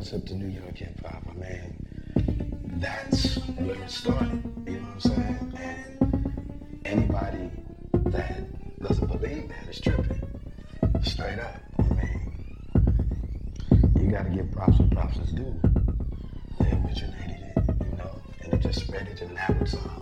up to New York hip hop. I mean, that's where it started. You know what I'm saying? And anybody that doesn't believe that is tripping. Straight up. I mean, you gotta give props and props is due. They originated it, you know, and it just spread it to the it's on.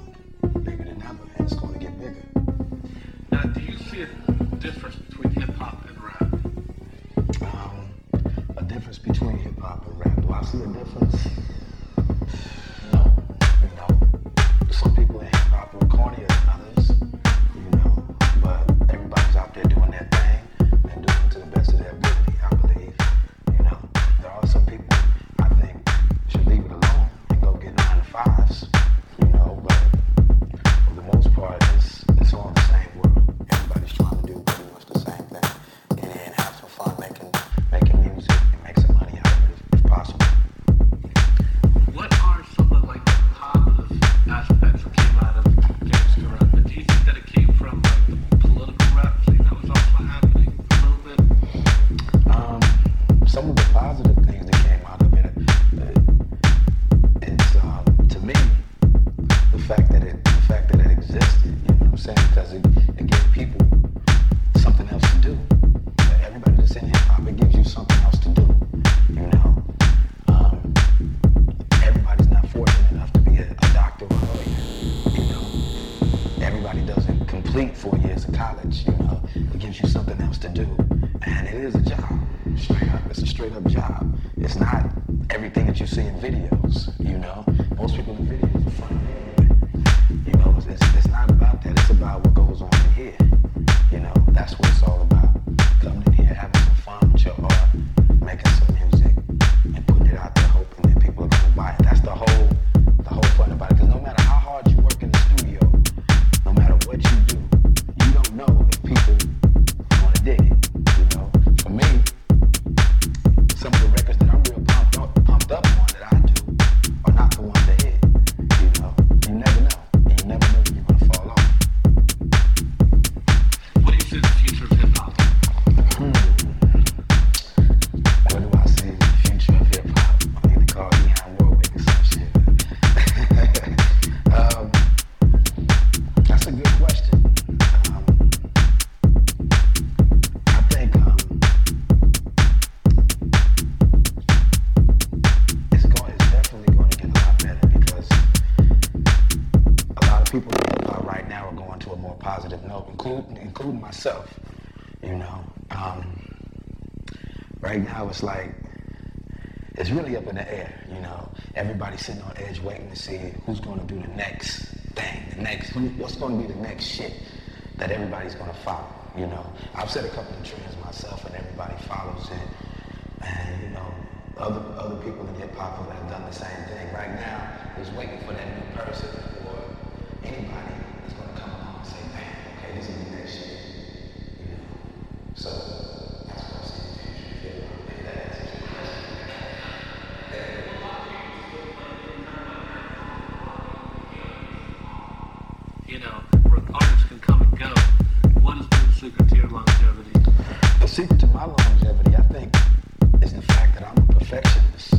it's like, it's really up in the air, you know. Everybody's sitting on edge waiting to see who's going to do the next thing, the next, what's going to be the next shit that everybody's going to follow, you know. I've set a couple of trends myself and everybody follows it. And, you know, other, other people in hip hop have done the same thing. Right now, is waiting for you know, artists can come and go. What has been the secret to your longevity? The secret to my longevity, I think, is the fact that I'm a perfectionist.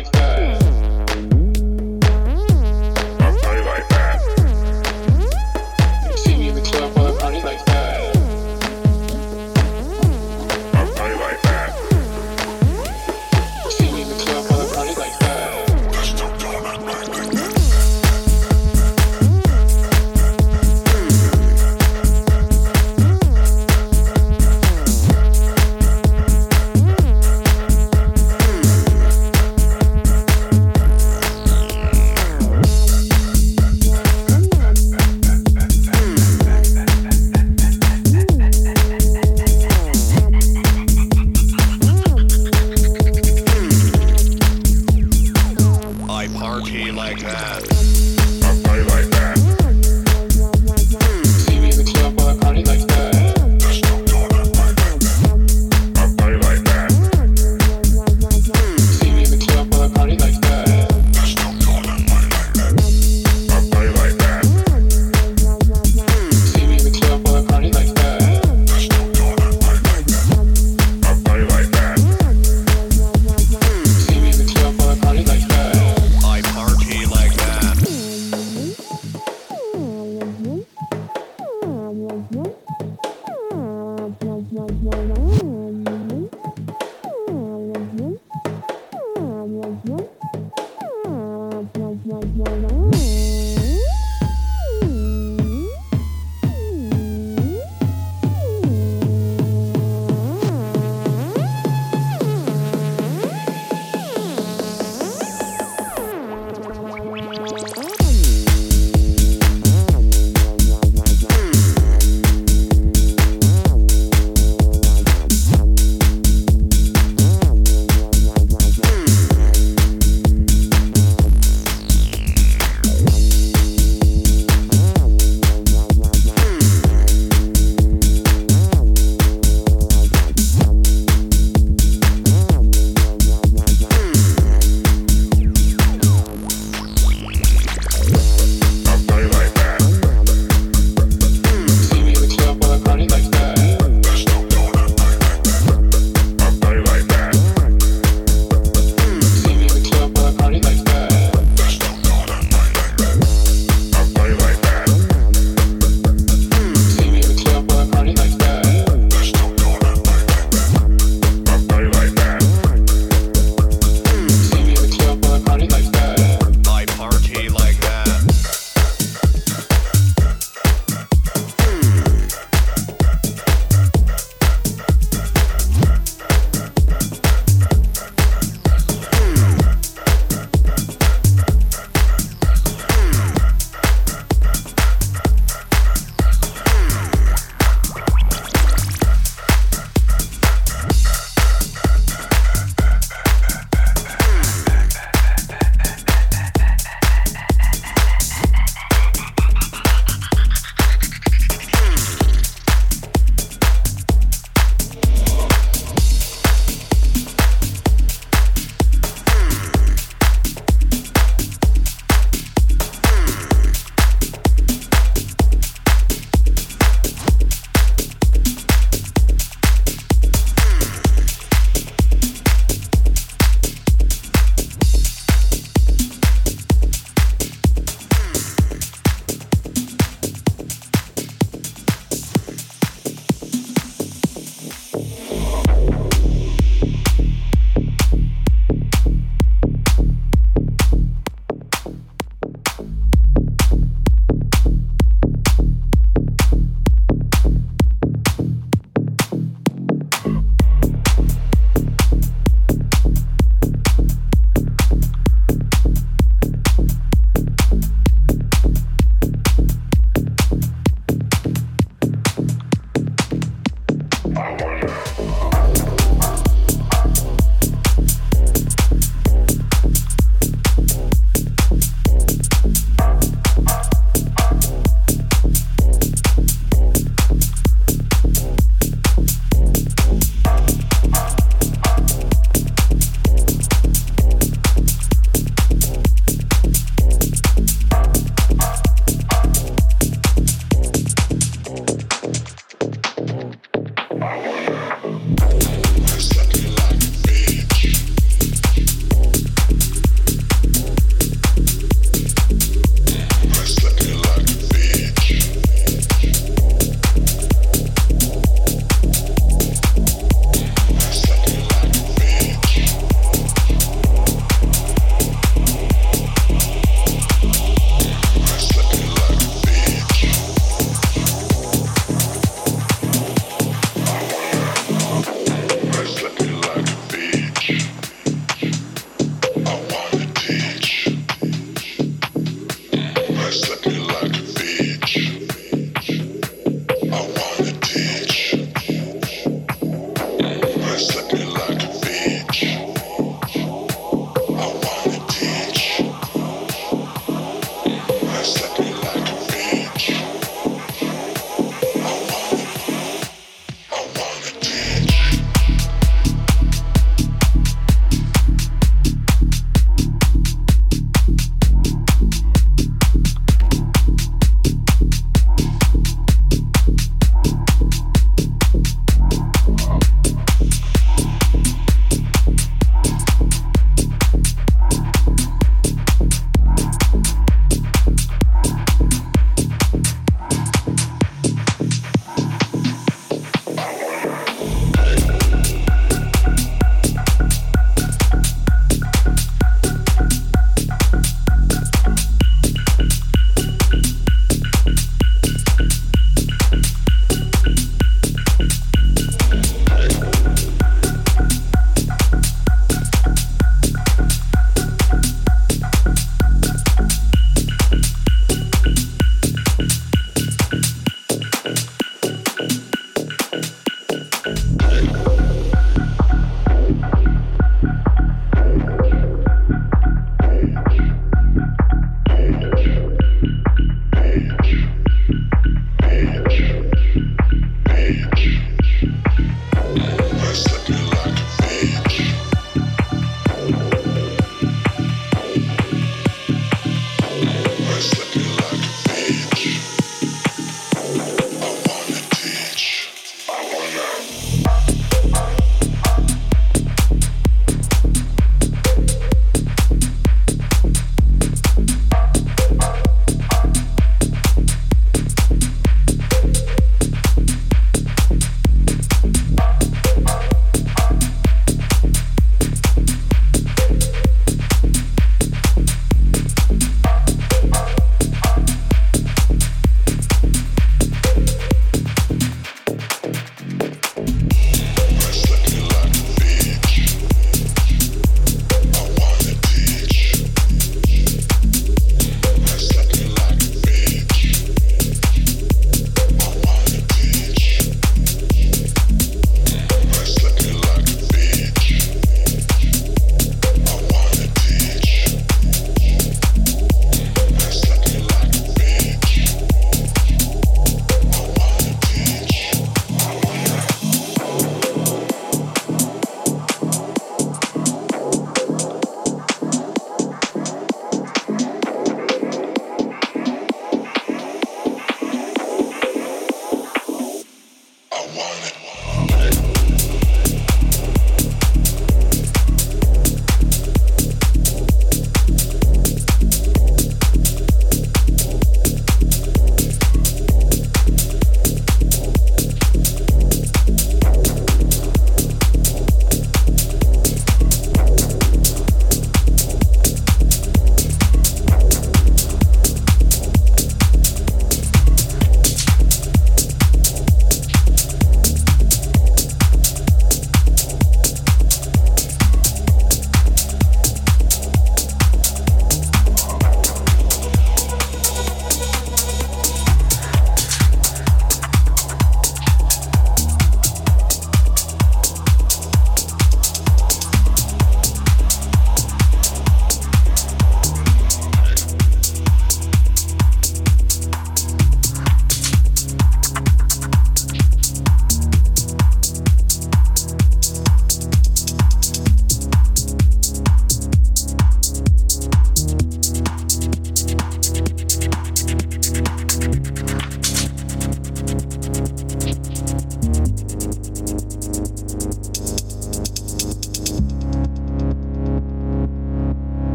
like that.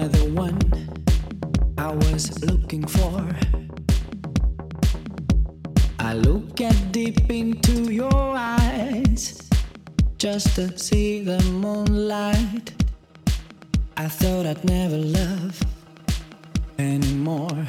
Were the one I was looking for. I look at deep into your eyes just to see the moonlight. I thought I'd never love anymore.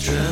drift